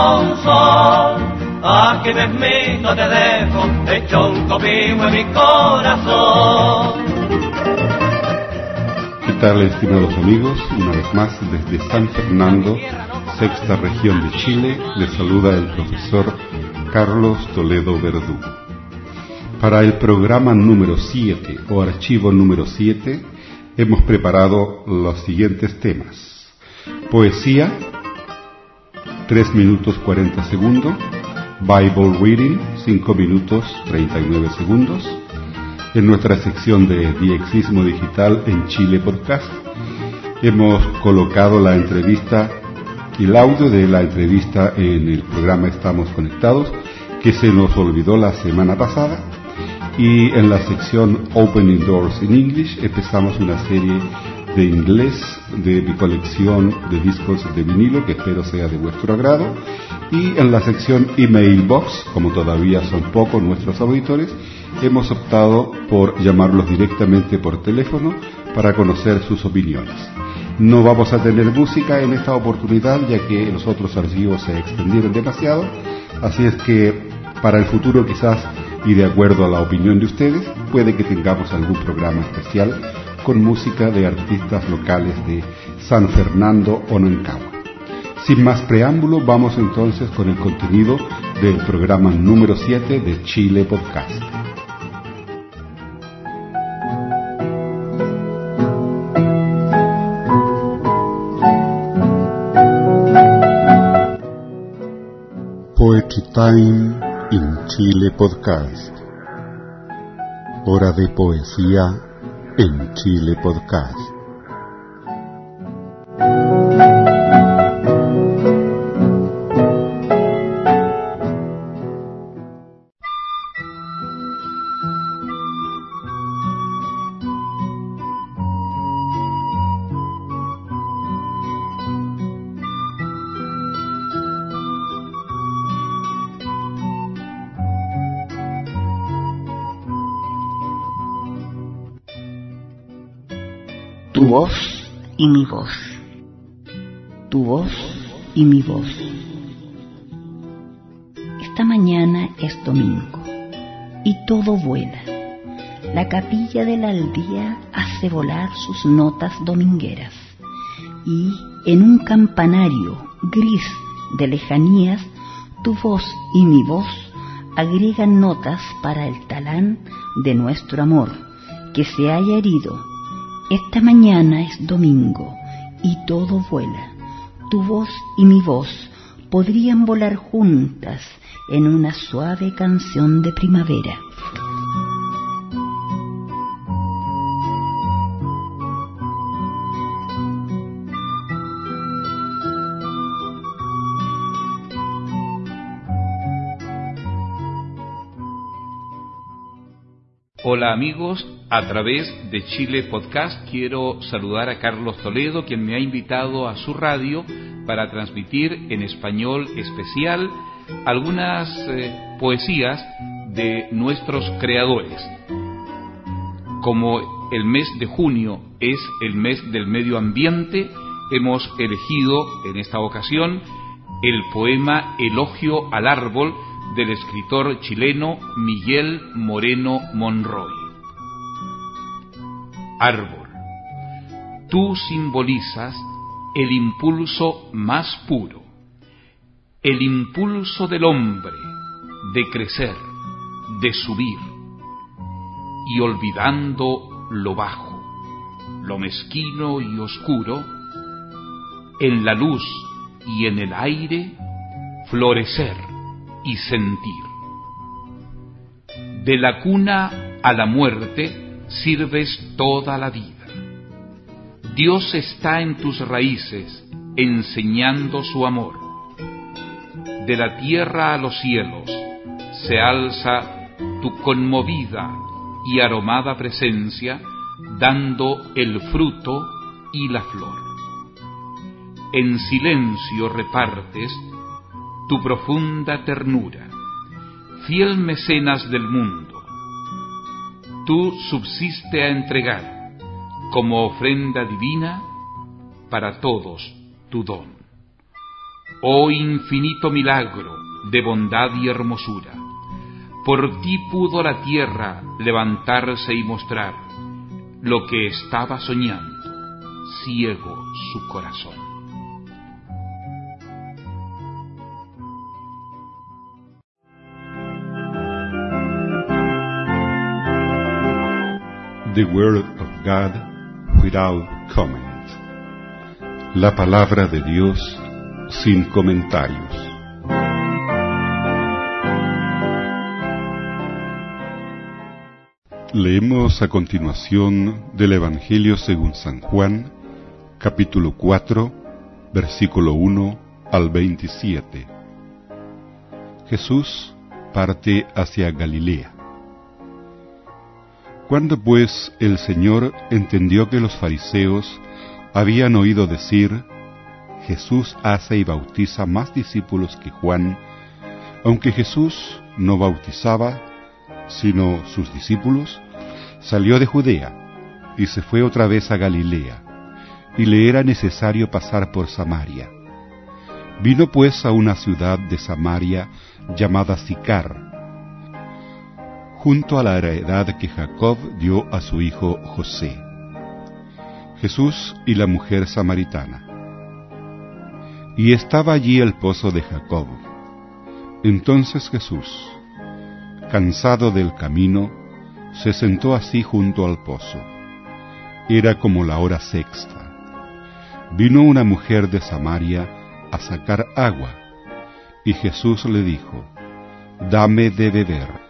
Sol. Aquí mismito te dejo, hecho un en mi corazón. ¿Qué tal, estimados amigos? Una vez más, desde San Fernando, sexta región de Chile, les saluda el profesor Carlos Toledo Verdugo. Para el programa número 7 o archivo número 7, hemos preparado los siguientes temas. Poesía, 3 minutos 40 segundos. Bible Reading, 5 minutos 39 segundos. En nuestra sección de Diexismo Digital en Chile Podcast, hemos colocado la entrevista y el audio de la entrevista en el programa Estamos Conectados, que se nos olvidó la semana pasada. Y en la sección Opening Doors in English empezamos una serie de inglés de mi colección de discos de vinilo, que espero sea de vuestro agrado. Y en la sección Email Box, como todavía son pocos nuestros auditores, hemos optado por llamarlos directamente por teléfono para conocer sus opiniones. No vamos a tener música en esta oportunidad ya que los otros archivos se extendieron demasiado, así es que para el futuro quizás y de acuerdo a la opinión de ustedes puede que tengamos algún programa especial con música de artistas locales de San Fernando o Nancagua. Sin más preámbulo, vamos entonces con el contenido del programa número 7 de Chile Podcast. Poetry Time in Chile Podcast. Hora de poesía en Chile Podcast. Voz y mi voz, tu voz y mi voz. Esta mañana es domingo y todo vuela. La capilla de la aldea hace volar sus notas domingueras y en un campanario gris de lejanías tu voz y mi voz agregan notas para el talán de nuestro amor que se haya herido esta mañana es domingo y todo vuela. Tu voz y mi voz podrían volar juntas en una suave canción de primavera. Hola amigos, a través de Chile Podcast quiero saludar a Carlos Toledo, quien me ha invitado a su radio para transmitir en español especial algunas eh, poesías de nuestros creadores. Como el mes de junio es el mes del medio ambiente, hemos elegido en esta ocasión el poema Elogio al Árbol del escritor chileno Miguel Moreno Monroy. Árbol, tú simbolizas el impulso más puro, el impulso del hombre de crecer, de subir, y olvidando lo bajo, lo mezquino y oscuro, en la luz y en el aire, florecer y sentir. De la cuna a la muerte sirves toda la vida. Dios está en tus raíces enseñando su amor. De la tierra a los cielos se alza tu conmovida y aromada presencia, dando el fruto y la flor. En silencio repartes tu profunda ternura, fiel mecenas del mundo. Tú subsiste a entregar como ofrenda divina para todos tu don. Oh infinito milagro de bondad y hermosura, por ti pudo la tierra levantarse y mostrar lo que estaba soñando, ciego su corazón. The Word of God without comment. La palabra de Dios sin comentarios. Leemos a continuación del Evangelio según San Juan, capítulo 4, versículo 1 al 27. Jesús parte hacia Galilea. Cuando pues el Señor entendió que los fariseos habían oído decir, Jesús hace y bautiza más discípulos que Juan, aunque Jesús no bautizaba, sino sus discípulos, salió de Judea y se fue otra vez a Galilea, y le era necesario pasar por Samaria. Vino pues a una ciudad de Samaria llamada Sicar, junto a la heredad que Jacob dio a su hijo José. Jesús y la mujer samaritana. Y estaba allí el pozo de Jacob. Entonces Jesús, cansado del camino, se sentó así junto al pozo. Era como la hora sexta. Vino una mujer de Samaria a sacar agua, y Jesús le dijo, Dame de beber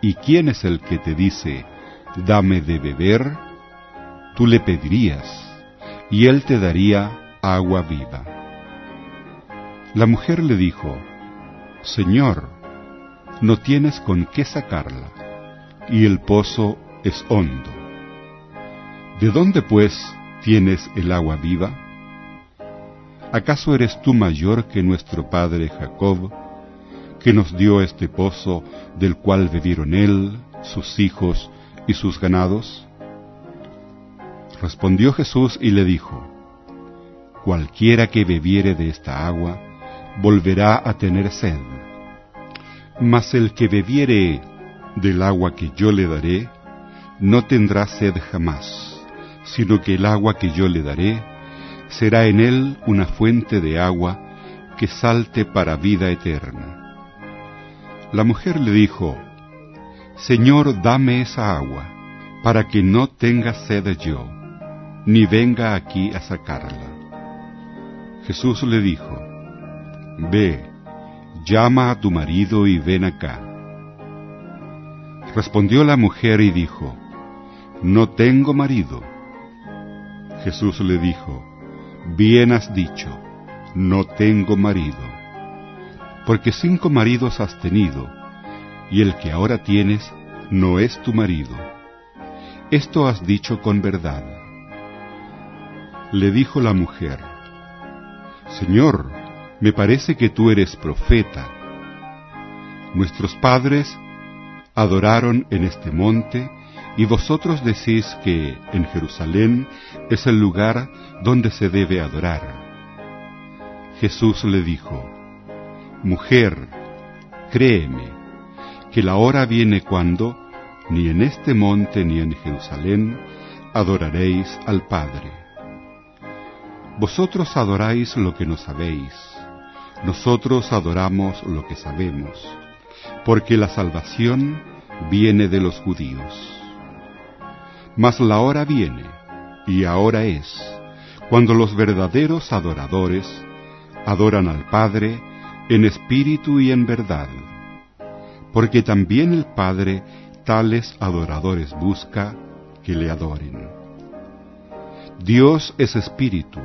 ¿Y quién es el que te dice, dame de beber? Tú le pedirías, y él te daría agua viva. La mujer le dijo, Señor, no tienes con qué sacarla, y el pozo es hondo. ¿De dónde, pues, tienes el agua viva? ¿Acaso eres tú mayor que nuestro padre Jacob, que nos dio este pozo del cual bebieron él, sus hijos y sus ganados? Respondió Jesús y le dijo, Cualquiera que bebiere de esta agua, volverá a tener sed. Mas el que bebiere del agua que yo le daré, no tendrá sed jamás, sino que el agua que yo le daré será en él una fuente de agua que salte para vida eterna. La mujer le dijo, Señor, dame esa agua, para que no tenga sed yo, ni venga aquí a sacarla. Jesús le dijo, Ve, llama a tu marido y ven acá. Respondió la mujer y dijo, No tengo marido. Jesús le dijo, Bien has dicho, no tengo marido porque cinco maridos has tenido, y el que ahora tienes no es tu marido. Esto has dicho con verdad. Le dijo la mujer, Señor, me parece que tú eres profeta. Nuestros padres adoraron en este monte, y vosotros decís que en Jerusalén es el lugar donde se debe adorar. Jesús le dijo, Mujer, créeme, que la hora viene cuando, ni en este monte ni en Jerusalén, adoraréis al Padre. Vosotros adoráis lo que no sabéis, nosotros adoramos lo que sabemos, porque la salvación viene de los judíos. Mas la hora viene, y ahora es, cuando los verdaderos adoradores adoran al Padre en espíritu y en verdad, porque también el Padre tales adoradores busca que le adoren. Dios es espíritu,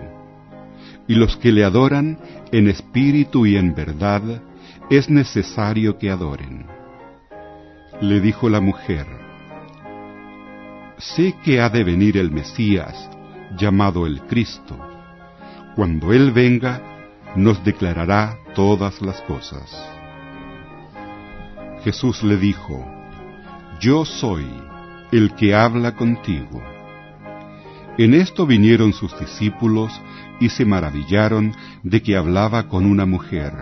y los que le adoran en espíritu y en verdad, es necesario que adoren. Le dijo la mujer, Sé que ha de venir el Mesías, llamado el Cristo. Cuando Él venga, nos declarará todas las cosas. Jesús le dijo, Yo soy el que habla contigo. En esto vinieron sus discípulos y se maravillaron de que hablaba con una mujer.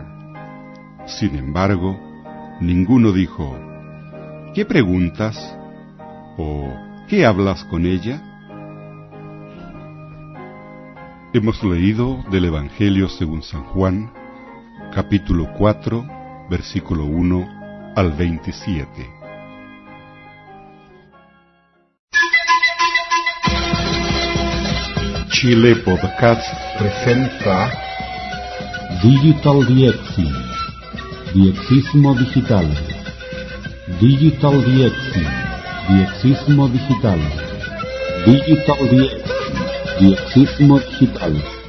Sin embargo, ninguno dijo, ¿qué preguntas? ¿O qué hablas con ella? Hemos leído del Evangelio según San Juan, capítulo 4, versículo 1 al 27. Chile Podcast presenta Digital Diexi, Diexismo Digital. Digital Diexi, Diexismo Digital. Digital Diexi, Diexismo Digital.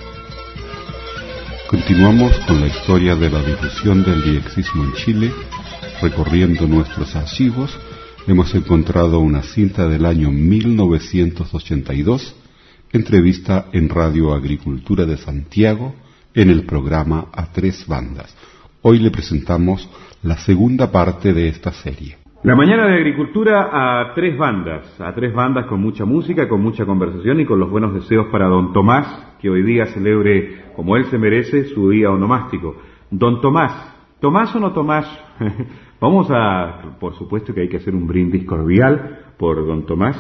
Continuamos con la historia de la difusión del diexismo en Chile. Recorriendo nuestros archivos, hemos encontrado una cinta del año 1982, entrevista en Radio Agricultura de Santiago, en el programa A Tres Bandas. Hoy le presentamos la segunda parte de esta serie. La mañana de agricultura a tres bandas, a tres bandas con mucha música, con mucha conversación y con los buenos deseos para don Tomás, que hoy día celebre, como él se merece, su día onomástico. Don Tomás, ¿Tomás o no Tomás? Vamos a, por supuesto que hay que hacer un brindis cordial por don Tomás,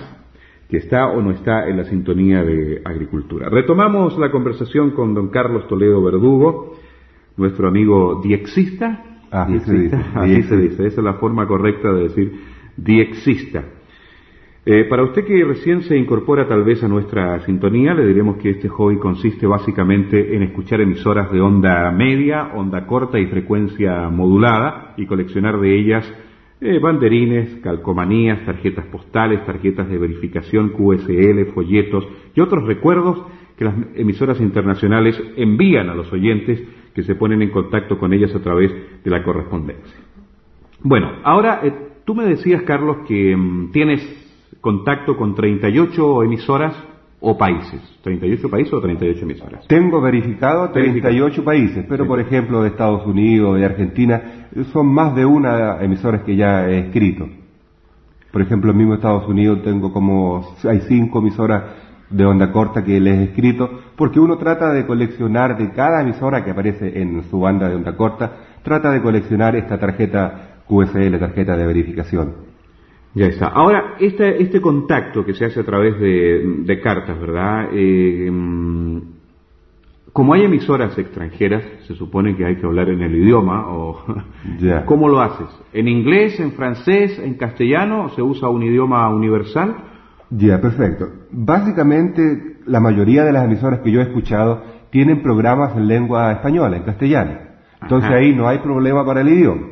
que está o no está en la sintonía de agricultura. Retomamos la conversación con don Carlos Toledo Verdugo, nuestro amigo diexista, Así se dice. Así se dice. Esa es la forma correcta de decir diexista. Eh, para usted que recién se incorpora tal vez a nuestra sintonía, le diremos que este hobby consiste básicamente en escuchar emisoras de onda media, onda corta y frecuencia modulada y coleccionar de ellas eh, banderines, calcomanías, tarjetas postales, tarjetas de verificación QSL, folletos y otros recuerdos que las emisoras internacionales envían a los oyentes que se ponen en contacto con ellas a través de la correspondencia. Bueno, ahora eh, tú me decías, Carlos, que mm, tienes contacto con 38 emisoras o países. ¿38 países o 38 emisoras? Tengo verificado 38 países, pero Sí. por ejemplo de Estados Unidos, de Argentina, son más de una emisoras que ya he escrito. Por ejemplo, en mismo Estados Unidos tengo como, hay cinco emisoras de onda corta que les he escrito, porque uno trata de coleccionar de cada emisora que aparece en su banda de onda corta, trata de coleccionar esta tarjeta QSL, tarjeta de verificación. Ya está. Ahora, este, este contacto que se hace a través de, de cartas, ¿verdad? Eh, mm, como hay emisoras extranjeras, se supone que hay que hablar en el idioma, o. ¿cómo lo haces? ¿En inglés, en francés, en castellano? ¿Se usa un idioma universal? Ya, perfecto. Básicamente, la mayoría de las emisoras que yo he escuchado tienen programas en lengua española, en castellano. Entonces Ajá. ahí no hay problema para el idioma.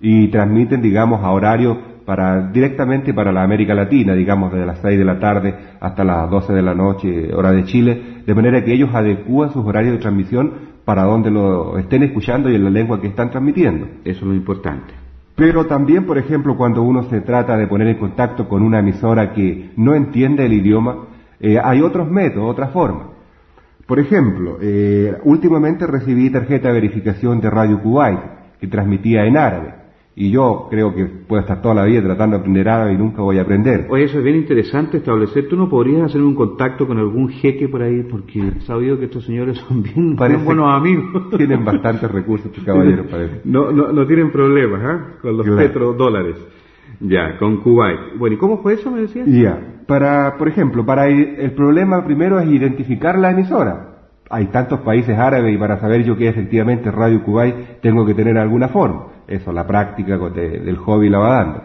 Y transmiten, digamos, a horario para, directamente para la América Latina, digamos, desde las 6 de la tarde hasta las 12 de la noche, hora de Chile, de manera que ellos adecúan sus horarios de transmisión para donde lo estén escuchando y en la lengua que están transmitiendo. Eso es lo importante. Pero también, por ejemplo, cuando uno se trata de poner en contacto con una emisora que no entiende el idioma, eh, hay otros métodos, otras formas. Por ejemplo, eh, últimamente recibí tarjeta de verificación de Radio Kuwait, que transmitía en árabe. Y yo creo que puedo estar toda la vida tratando de aprender árabe y nunca voy a aprender. Oye, eso es bien interesante establecer. ¿Tú no podrías hacer un contacto con algún jeque por ahí? Porque he sabido que estos señores son bien, buenos amigos. Tienen bastantes recursos, estos caballeros, parece. No, no, no tienen problemas, ¿ah? Con los Claro. petrodólares. Ya, con Kuwait. Bueno, ¿y cómo fue eso, me decías? Ya, para, por ejemplo, para el problema primero es identificar la emisora. Hay tantos países árabes y para saber yo que efectivamente Radio Kuwait tengo que tener alguna forma. Eso, la práctica del hobby la va dando.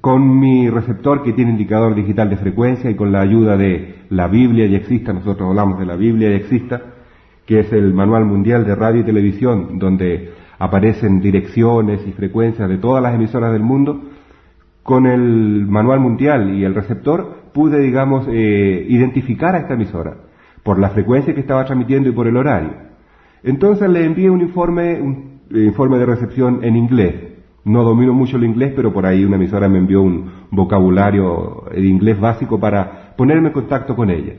Con mi receptor que tiene indicador digital de frecuencia y con la ayuda de la Biblia y exista, nosotros hablamos de la Biblia y exista, que es el manual mundial de radio y televisión, donde aparecen direcciones y frecuencias de todas las emisoras del mundo, con el manual mundial y el receptor pude, digamos, eh, identificar a esta emisora. Por la frecuencia que estaba transmitiendo y por el horario. Entonces le envié un informe, un eh, informe de recepción en inglés. No domino mucho el inglés, pero por ahí una emisora me envió un vocabulario de inglés básico para ponerme en contacto con ella.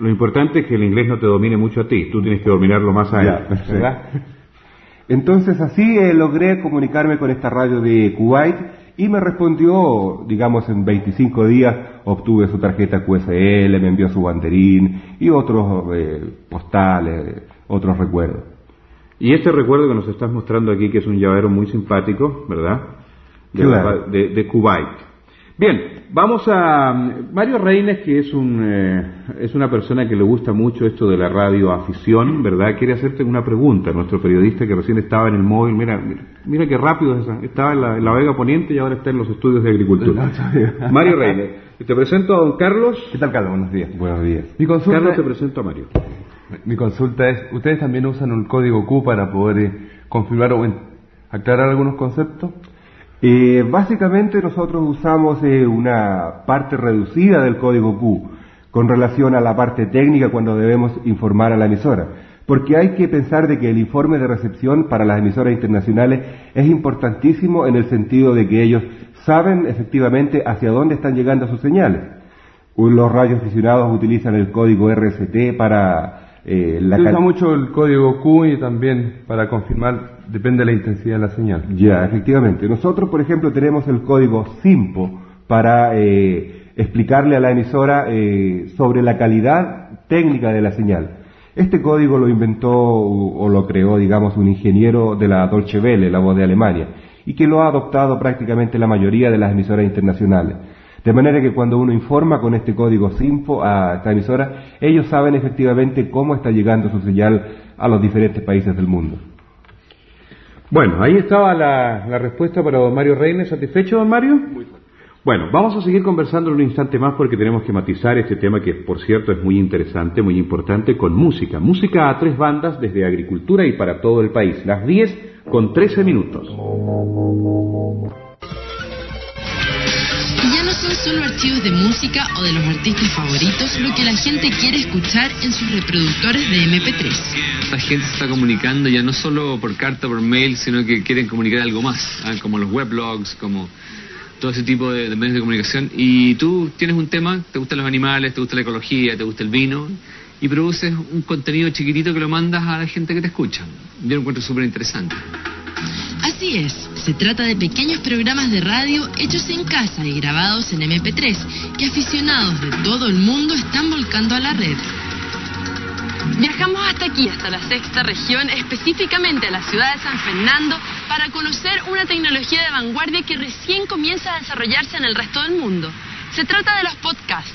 Lo importante es que el inglés no te domine mucho a ti, tú tienes que dominarlo más a él, ¿verdad? Entonces así eh, logré comunicarme con esta radio de Kuwait y me respondió, digamos, en 25 días obtuve su tarjeta QSL, me envió su banderín y otros eh, postales, otros recuerdos. Y este recuerdo que nos estás mostrando aquí, que es un llavero muy simpático, ¿verdad? De, de Kuwait. Bien, vamos a Mario Reines, que es un eh, es una persona que le gusta mucho esto de la radio afición, ¿verdad? Quiere hacerte una pregunta, nuestro periodista que recién estaba en el móvil, mira, mira, qué rápido es estaba en la, Vega Poniente y ahora está en los estudios de agricultura. Mario Reines, te presento a don Carlos. ¿Qué tal, Carlos? Buenos días. Buenos días. Mi consulta Carlos, te presento a Mario. Mi consulta es, ¿ustedes también usan un código Q para poder eh, confirmar o aclarar algunos conceptos? Eh, básicamente nosotros usamos eh, una parte reducida del código Q con relación a la parte técnica cuando debemos informar a la emisora. Porque hay que pensar de que el informe de recepción para las emisoras internacionales es importantísimo en el sentido de que ellos saben efectivamente hacia dónde están llegando sus señales. Los radioaficionados utilizan el código RST para eh, la Se usa mucho el código Q y también para confirmar depende de la intensidad de la señal. Ya, efectivamente. Nosotros, por ejemplo, tenemos el código SIMPO para eh, explicarle a la emisora eh, sobre la calidad técnica de la señal. Este código lo inventó o lo creó, digamos, un ingeniero de la Deutsche Welle, la voz de Alemania, y que lo ha adoptado prácticamente la mayoría de las emisoras internacionales. De manera que cuando uno informa con este código SIMPO a esta emisora, ellos saben efectivamente cómo está llegando su señal a los diferentes países del mundo. Bueno, ahí estaba la, respuesta para don Mario Reines. ¿Satisfecho, don Mario? Muy bueno, vamos a seguir conversando en un instante más porque tenemos que matizar este tema que, por cierto, es muy interesante, muy importante, con música. Música a tres bandas desde agricultura y para todo el país. Las 10 con 13 minutos. No son solo archivos de música o de los artistas favoritos lo que la gente quiere escuchar en sus reproductores de MP3. La gente se está comunicando ya no solo por carta, por mail, sino que quieren comunicar algo más, ¿ah? como los weblogs, como todo ese tipo de, de, medios de comunicación. Y tú tienes un tema, te gustan los animales, te gusta la ecología, te gusta el vino, y produces un contenido chiquitito que lo mandas a la gente que te escucha. Yo lo encuentro súper interesante. Así es, se trata de pequeños programas de radio hechos en casa y grabados en MP3 que aficionados de todo el mundo están volcando a la red. Viajamos hasta aquí, hasta la sexta región, específicamente a la ciudad de San Fernando, para conocer una tecnología de vanguardia que recién comienza a desarrollarse en el resto del mundo. Se trata de los podcasts.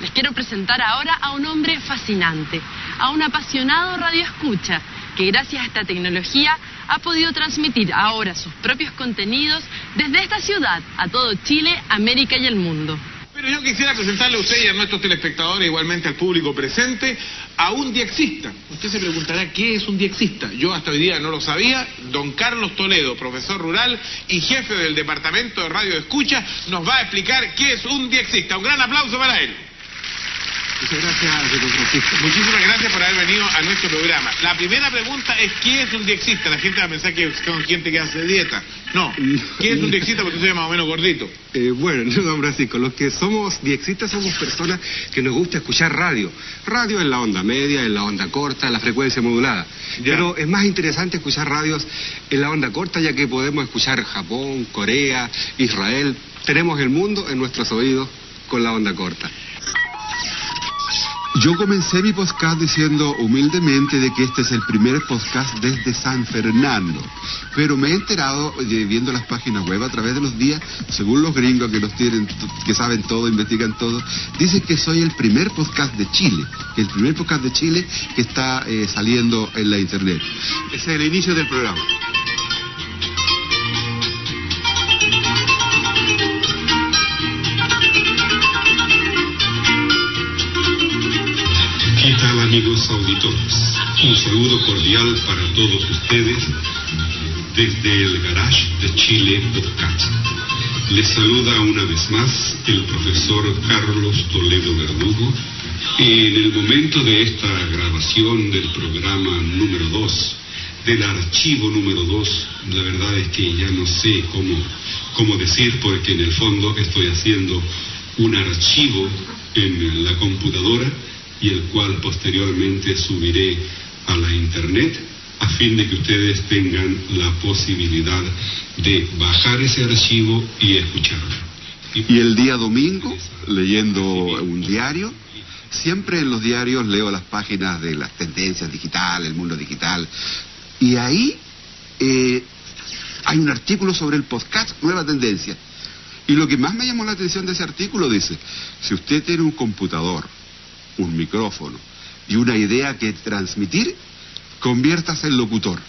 Les quiero presentar ahora a un hombre fascinante, a un apasionado radioescucha, que gracias a esta tecnología ha podido transmitir ahora sus propios contenidos desde esta ciudad a todo Chile, América y el mundo. Pero yo quisiera presentarle a usted y a nuestros telespectadores, igualmente al público presente, a un diexista. Usted se preguntará qué es un diexista. Yo hasta hoy día no lo sabía. Don Carlos Toledo, profesor rural y jefe del Departamento de Radio Escucha, nos va a explicar qué es un diexista. Un gran aplauso para él. Muchas gracias, don Francisco. Muchísimas gracias por haber venido a nuestro programa. La primera pregunta es, ¿qué es un diexista? La gente va a pensar que son gente que hace dieta. No. ¿Qué es un diexista? Porque usted es más o menos gordito. Eh, bueno, no, don Francisco, los que somos diexistas somos personas que nos gusta escuchar radio. Radio en la onda media, en la onda corta, en la frecuencia modulada. Pero es más interesante escuchar radios en la onda corta, ya que podemos escuchar Japón, Corea, Israel. Tenemos el mundo en nuestros oídos con la onda corta. Yo comencé mi podcast diciendo humildemente de que este es el primer podcast desde San Fernando, pero me he enterado viendo las páginas web a través de los días, según los gringos que los tienen, que saben todo, investigan todo, dicen que soy el primer podcast de Chile, el primer podcast de Chile que está eh, saliendo en la internet. Es el inicio del programa. Amigos auditores? Un saludo cordial para todos ustedes desde el Garage de Chile Podcast. Les saluda una vez más el profesor Carlos Toledo Verdugo. En el momento de esta grabación del programa número 2, del archivo número 2, la verdad es que ya no sé cómo, cómo decir porque en el fondo estoy haciendo un archivo en la computadora y el cual posteriormente subiré a la internet a fin de que ustedes tengan la posibilidad de bajar ese archivo y escucharlo. Y el día domingo, leyendo un diario, siempre en los diarios leo las páginas de las tendencias digitales, el mundo digital, y ahí eh, hay un artículo sobre el podcast Nueva Tendencia. Y lo que más me llamó la atención de ese artículo dice, si usted tiene un computador, un micrófono y una idea que transmitir, conviértase en locutor.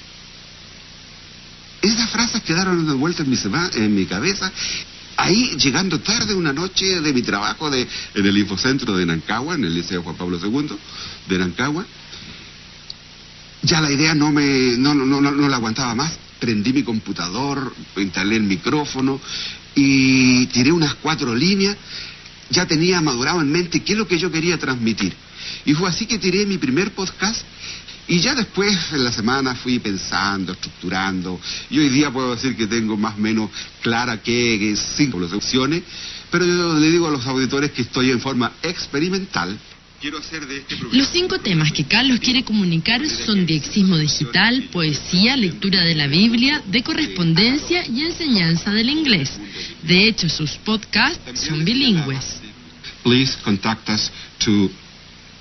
Esas frases quedaron dando vuelta en mi, en mi cabeza. Ahí, llegando tarde una noche de mi trabajo de, en el infocentro de Nancagua, en el Liceo Juan Pablo II de Nancagua, ya la idea no me no, no, no, no la aguantaba más. Prendí mi computador, instalé el micrófono y tiré unas cuatro líneas. Ya tenía madurado en mente qué es lo que yo quería transmitir. Y fue así que tiré mi primer podcast y ya después, en la semana, fui pensando, estructurando, y hoy día puedo decir que tengo más o menos clara que cinco opciones, pero yo le digo a los auditores que estoy en forma experimental. Quiero hacer de este programa... Los cinco temas que Carlos quiere comunicar son diexismo digital, poesía, lectura de la Biblia, de correspondencia y enseñanza del inglés. De hecho, sus podcasts son bilingües. Please contact us to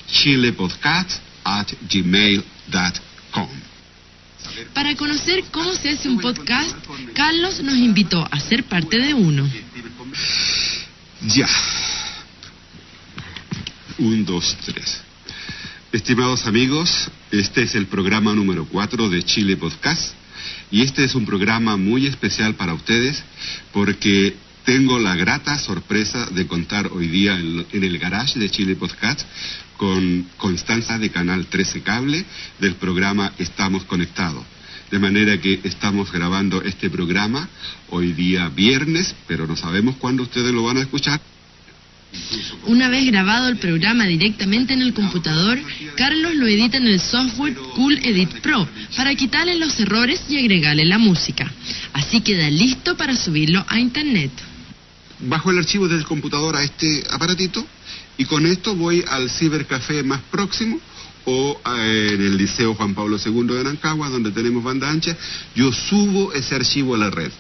chilepodcast at gmail.com para conocer cómo se hace un podcast, Carlos nos invitó a ser parte de uno. Ya. Un, dos, tres. Estimados amigos, este es el programa número cuatro de Chile Podcast y este es un programa muy especial para ustedes porque tengo la grata sorpresa de contar hoy día en, el garage de Chile Podcast con Constanza de Canal 13 Cable del programa Estamos Conectados. De manera que estamos grabando este programa hoy día viernes, pero no sabemos cuándo ustedes lo van a escuchar. Una vez grabado el programa directamente en el computador, Carlos lo edita en el software Cool Edit Pro para quitarle los errores y agregarle la música. Así queda listo para subirlo a internet. Bajo el archivo del computador a este aparatito y con esto voy al cibercafé más próximo o eh, en el Liceo Juan Pablo II de Nancagua, donde tenemos banda ancha, yo subo ese archivo a la red.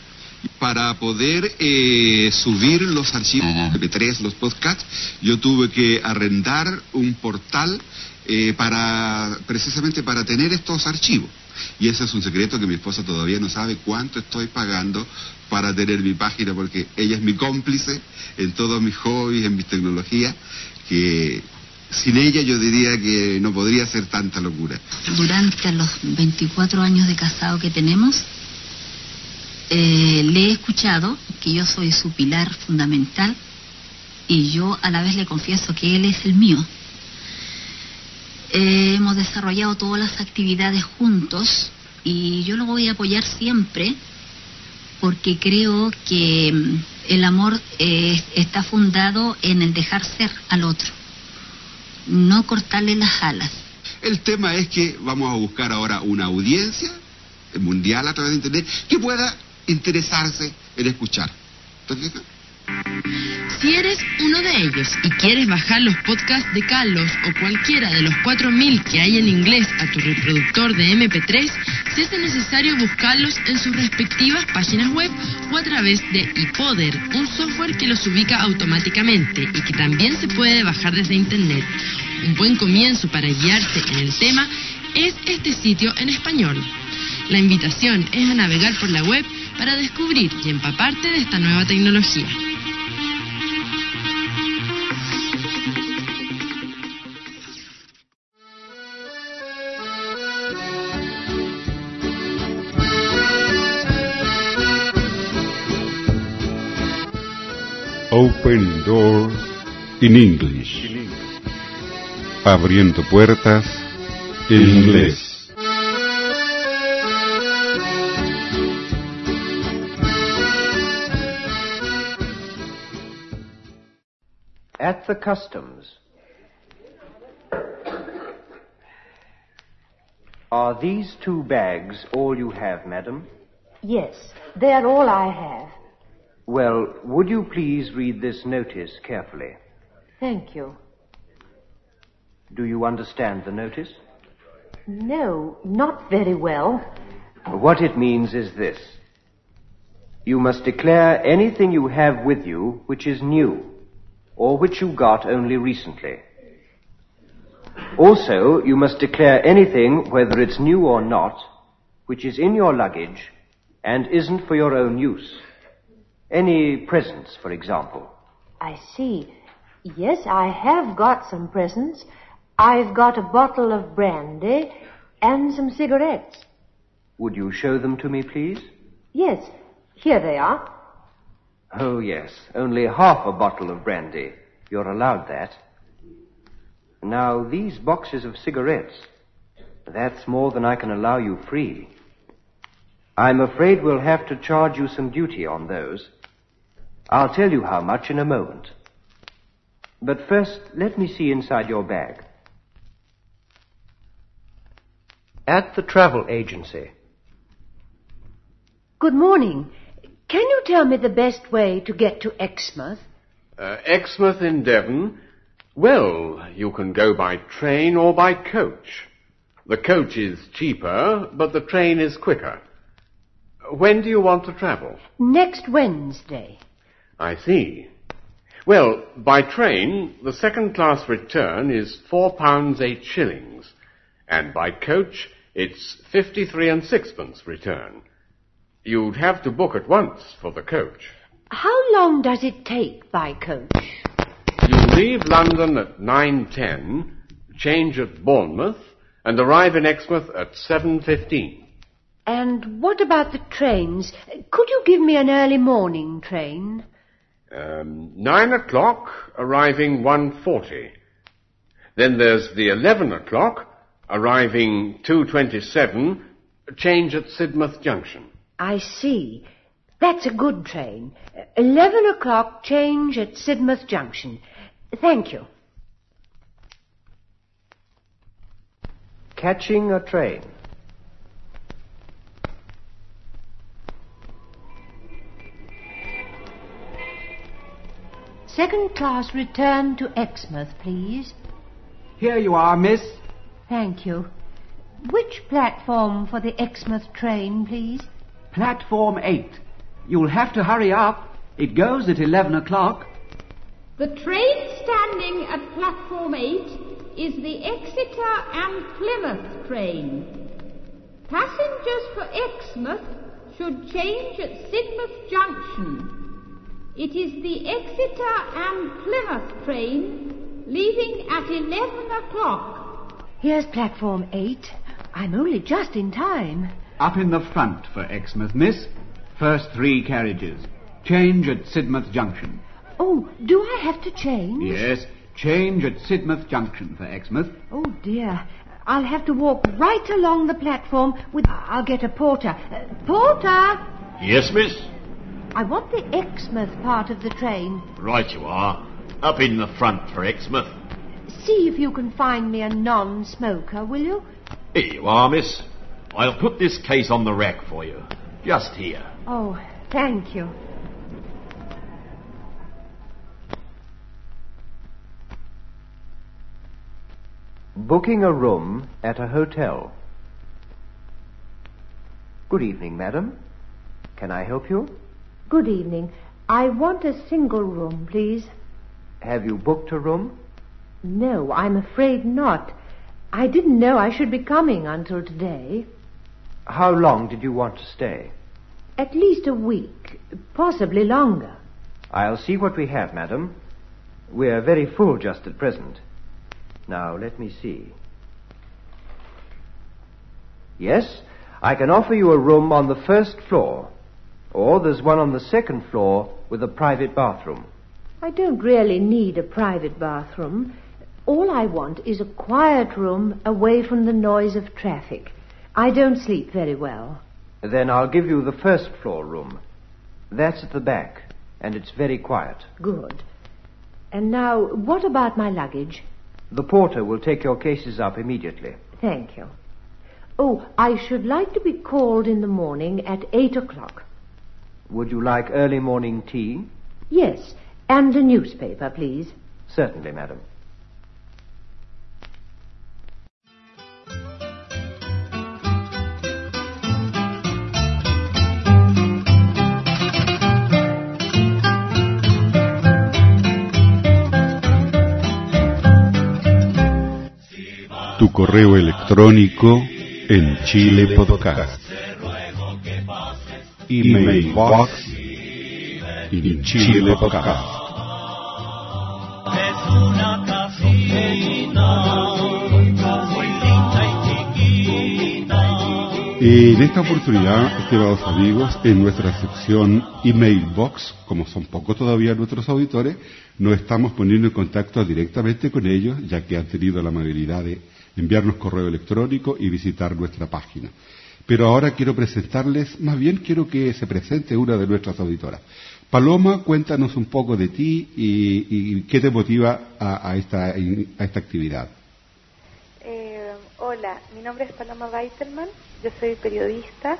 Para poder eh, subir los archivos MP3, los podcasts, yo tuve que arrendar un portal eh, para precisamente para tener estos archivos. Y ese es un secreto que mi esposa todavía no sabe cuánto estoy pagando para tener mi página, porque ella es mi cómplice en todos mis hobbies, en mis tecnologías, que sin ella yo diría que no podría ser tanta locura. Durante los 24 años de casado que tenemos, eh, le he escuchado que yo soy su pilar fundamental y yo a la vez le confieso que él es el mío. Eh, hemos desarrollado todas las actividades juntos y yo lo voy a apoyar siempre porque creo que mm, el amor eh, está fundado en el dejar ser al otro, no cortarle las alas. El tema es que vamos a buscar ahora una audiencia mundial a través de Internet que pueda interesarse en escuchar. Si eres uno de ellos y quieres bajar los podcasts de Carlos o cualquiera de los 4000 que hay en inglés a tu reproductor de MP3, se hace necesario buscarlos en sus respectivas páginas web o a través de iPoder, un software que los ubica automáticamente y que también se puede bajar desde internet. Un buen comienzo para guiarse en el tema es este sitio en español. La invitación es a navegar por la web para descubrir y empaparte de esta nueva tecnología. Open Doors in English. Abriendo puertas en inglés. At the customs. Are these two bags all you have, madam? Yes, they're all I have. Well, would you please read this notice carefully? Thank you. Do you understand the notice? No, not very well. What it means is this. You must declare anything you have with you which is new, or which you got only recently. Also, you must declare anything, whether it's new or not, which is in your luggage and isn't for your own use. Any presents, for example. I see. Yes, I have got some presents. I've got a bottle of brandy and some cigarettes. Would you show them to me, please? Yes, here they are. Oh, yes, only half a bottle of brandy. You're allowed that. Now, these boxes of cigarettes, that's more than I can allow you free. I'm afraid we'll have to charge you some duty on those. I'll tell you how much in a moment. But first, let me see inside your bag. At the travel agency. Good morning. Can you tell me the best way to get to Exmouth? Uh, Exmouth in Devon? Well, you can go by train or by coach. The coach is cheaper, but the train is quicker. When do you want to travel? Next Wednesday. I see. Well, by train, the second class return is four pounds eight shillings, and by coach, it's fifty-three and sixpence return. You'd have to book at once for the coach. How long does it take by coach? You leave London at 9.10, change at Bournemouth, and arrive in Exmouth at 7.15. And what about the trains? Could you give me an early morning train? Um, 9 o'clock, arriving 1.40. Then there's the 11 o'clock, arriving 2.27, change at Sidmouth Junction. I see. That's a good train. Eleven o'clock, change at Sidmouth Junction. Thank you. Catching a train. Second class return to Exmouth, please. Here you are, miss. Thank you. Which platform for the Exmouth train, please? Platform 8. You'll have to hurry up. It goes at 11 o'clock. The train standing at platform 8 is the Exeter and Plymouth train. Passengers for Exmouth should change at Sidmouth Junction. It is the Exeter and Plymouth train leaving at 11 o'clock. Here's platform 8. I'm only just in time. Up in the front for Exmouth, miss. First three carriages. Change at Sidmouth Junction. Oh, do I have to change? Yes, change at Sidmouth Junction for Exmouth. Oh, dear. I'll have to walk right along the platform with... I'll get a porter. Uh, porter! Yes, miss? I want the Exmouth part of the train. Right you are. Up in the front for Exmouth. See if you can find me a non-smoker, will you? Here you are, miss. I'll put this case on the rack for you. Just here. Oh, thank you. Booking a room at a hotel. Good evening, madam. Can I help you? Good evening. I want a single room, please. Have you booked a room? No, I'm afraid not. I didn't know I should be coming until today. How long did you want to stay? At least a week, possibly longer. I'll see what we have, madam. We're very full just at present. Now, let me see. Yes, I can offer you a room on the first floor, or there's one on the second floor with a private bathroom. I don't really need a private bathroom. All I want is a quiet room away from the noise of traffic. I don't sleep very well. Then I'll give you the first floor room. That's at the back, and it's very quiet. Good. And now, what about my luggage? The porter will take your cases up immediately. Thank you. Oh, I should like to be called in the morning at eight o'clock. Would you like early morning tea? Yes, and a newspaper, please. Certainly, madam. Correo electrónico en Chile Podcast. Email box en Chile Podcast. Es una. En esta oportunidad, estimados amigos, en nuestra sección Email Box, como son pocos todavía nuestros auditores, nos estamos poniendo en contacto directamente con ellos, ya que han tenido la amabilidad de enviarnos correo electrónico y visitar nuestra página. Pero ahora quiero presentarles, más bien quiero que se presente una de nuestras auditoras. Paloma, cuéntanos un poco de ti y, qué te motiva a, a esta actividad. Eh, hola, mi nombre es Paloma Weiterman, yo soy periodista,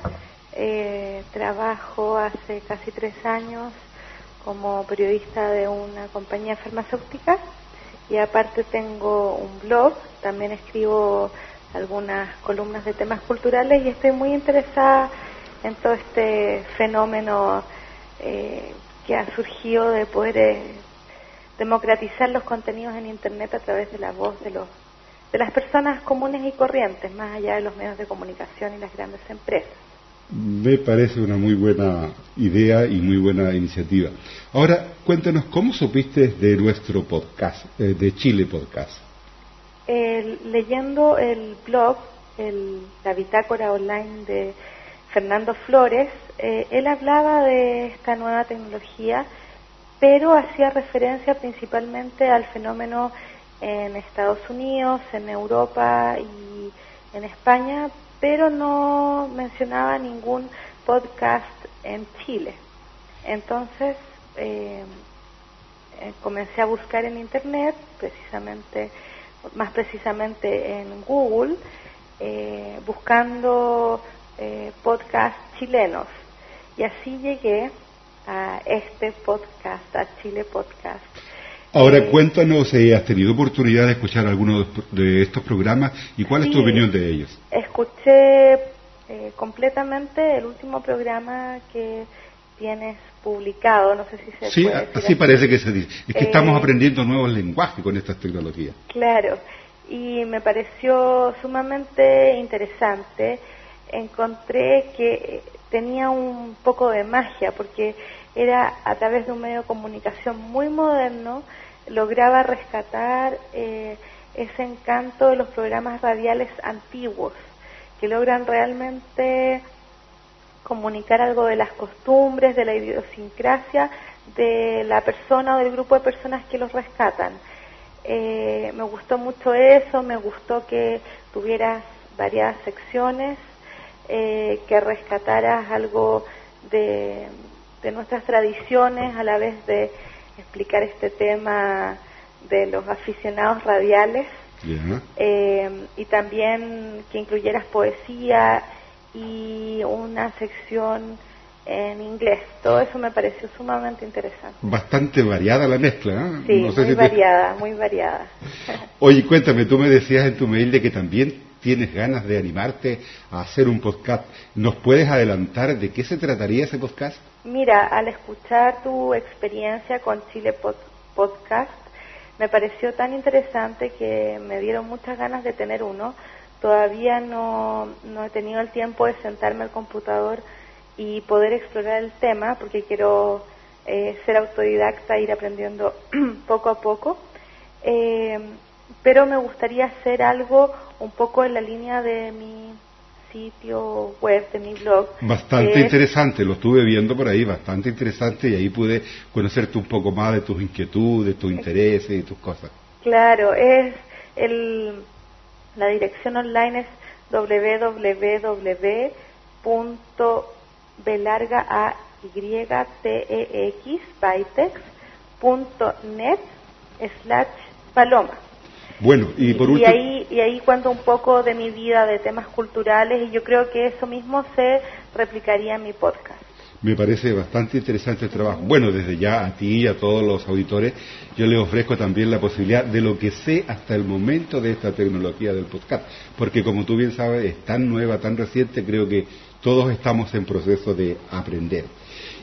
eh, trabajo hace casi tres años como periodista de una compañía farmacéutica y aparte tengo un blog, también escribo algunas columnas de temas culturales y estoy muy interesada en todo este fenómeno eh, que ha surgido de poder eh, democratizar los contenidos en Internet a través de la voz de, los, de las personas comunes y corrientes, más allá de los medios de comunicación y las grandes empresas. Me parece una muy buena idea y muy buena iniciativa. Ahora, cuéntanos, ¿cómo supiste de nuestro podcast, eh, de Chile Podcast? Eh, leyendo el blog, el, la bitácora online de Fernando Flores, eh, él hablaba de esta nueva tecnología, pero hacía referencia principalmente al fenómeno en Estados Unidos, en Europa y en España, pero no mencionaba ningún podcast en Chile. Entonces eh, eh, comencé a buscar en internet, precisamente, más precisamente en Google, eh, buscando eh, podcasts chilenos. Y así llegué a este podcast, a Chile Podcast. Ahora Eh, cuéntanos si has tenido oportunidad de escuchar alguno de- estos programas y cuál es tu opinión de ellos. Escuché eh, completamente el último programa que tienes publicado, no sé si se Sí, puede a- decir así parece que se dice. Es que Eh, estamos aprendiendo nuevos lenguajes con estas tecnologías. Claro, y me pareció sumamente interesante. Encontré que eh, tenía un poco de magia porque era a través de un medio de comunicación muy moderno, lograba rescatar eh, ese encanto de los programas radiales antiguos, que logran realmente comunicar algo de las costumbres, de la idiosincrasia de la persona o del grupo de personas que los rescatan. Eh, me gustó mucho eso, me gustó que tuvieras varias secciones, eh, que rescataras algo de, de nuestras tradiciones a la vez de explicar este tema de los aficionados radiales eh, y también que incluyeras poesía y una sección en inglés. Todo eso me pareció sumamente interesante. Bastante variada la mezcla. ¿eh? Sí, No sé muy si te- variada, muy variada. Oye, cuéntame, tú me decías en tu mail de que también tienes ganas de animarte a hacer un podcast. ¿Nos puedes adelantar de qué se trataría ese podcast? Mira, al escuchar tu experiencia con Chile Pod- Podcast, me pareció tan interesante que me dieron muchas ganas de tener uno. Todavía no, no he tenido el tiempo de sentarme al computador y poder explorar el tema porque quiero eh, ser autodidacta, ir aprendiendo poco a poco. Eh, pero me gustaría hacer algo un poco en la línea de mi sitio web, de mi blog. Bastante es- interesante, lo estuve viendo por ahí, bastante interesante y ahí pude conocerte un poco más de tus inquietudes, tus intereses y tus cosas. Claro, es el, la dirección online es www.belarga a y t e x bytex punto net slash paloma. Bueno, y por y último... ahí y ahí cuento un poco de mi vida, de temas culturales y yo creo que eso mismo se replicaría en mi podcast. Me parece bastante interesante el trabajo. Bueno, desde ya a ti y a todos los auditores, yo les ofrezco también la posibilidad de lo que sé hasta el momento de esta tecnología del podcast, porque como tú bien sabes, es tan nueva, tan reciente, creo que todos estamos en proceso de aprender.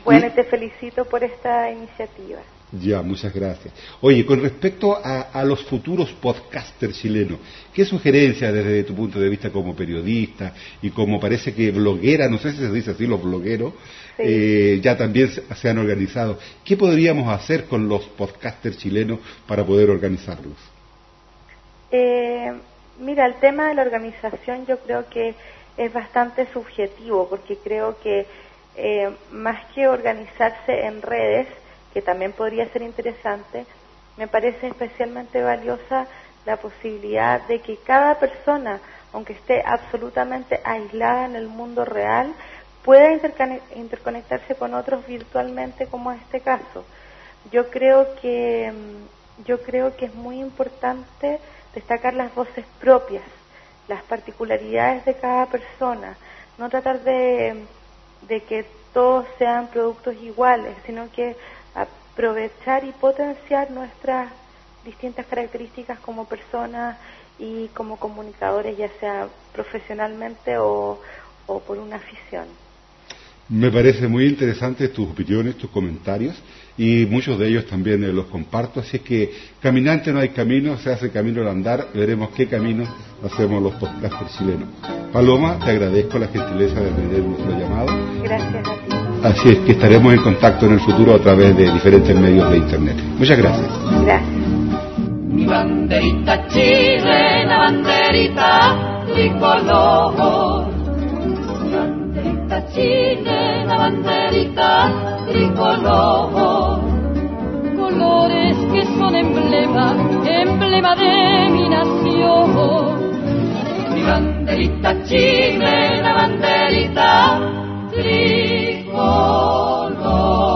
Bueno, y te felicito por esta iniciativa. Ya, muchas gracias. Oye, con respecto a, a, los futuros podcasters chilenos, ¿qué sugerencias desde tu punto de vista como periodista y como parece que bloguera, no sé si se dice así, los blogueros, sí. eh, ya también se, se, han organizado? ¿Qué podríamos hacer con los podcasters chilenos para poder organizarlos? Eh, mira, el tema de la organización yo creo que es bastante subjetivo porque creo que eh, más que organizarse en redes, que también podría ser interesante, me parece especialmente valiosa la posibilidad de que cada persona, aunque esté absolutamente aislada en el mundo real, pueda interconectarse con otros virtualmente como en este caso. Yo creo que yo creo que es muy importante destacar las voces propias, las particularidades de cada persona, no tratar de, de que todos sean productos iguales, sino que aprovechar y potenciar nuestras distintas características como personas y como comunicadores, ya sea profesionalmente o, o por una afición. Me parece muy interesante tus opiniones, tus comentarios y muchos de ellos también eh, los comparto. Así es que caminante no hay camino, se hace camino al andar. Veremos qué camino hacemos los podcasters chilenos. Paloma, te agradezco la gentileza de atender nuestro llamado. Gracias a ti. Así es que estaremos en contacto en el futuro a través de diferentes medios de Internet. Muchas gracias. Gracias. Mi banderita chilena, banderita tricolor. Mi banderita chilena, banderita tricolor. Colores que son emblema, emblema de mi nación. Mi banderita chilena, banderita tricolor. fall.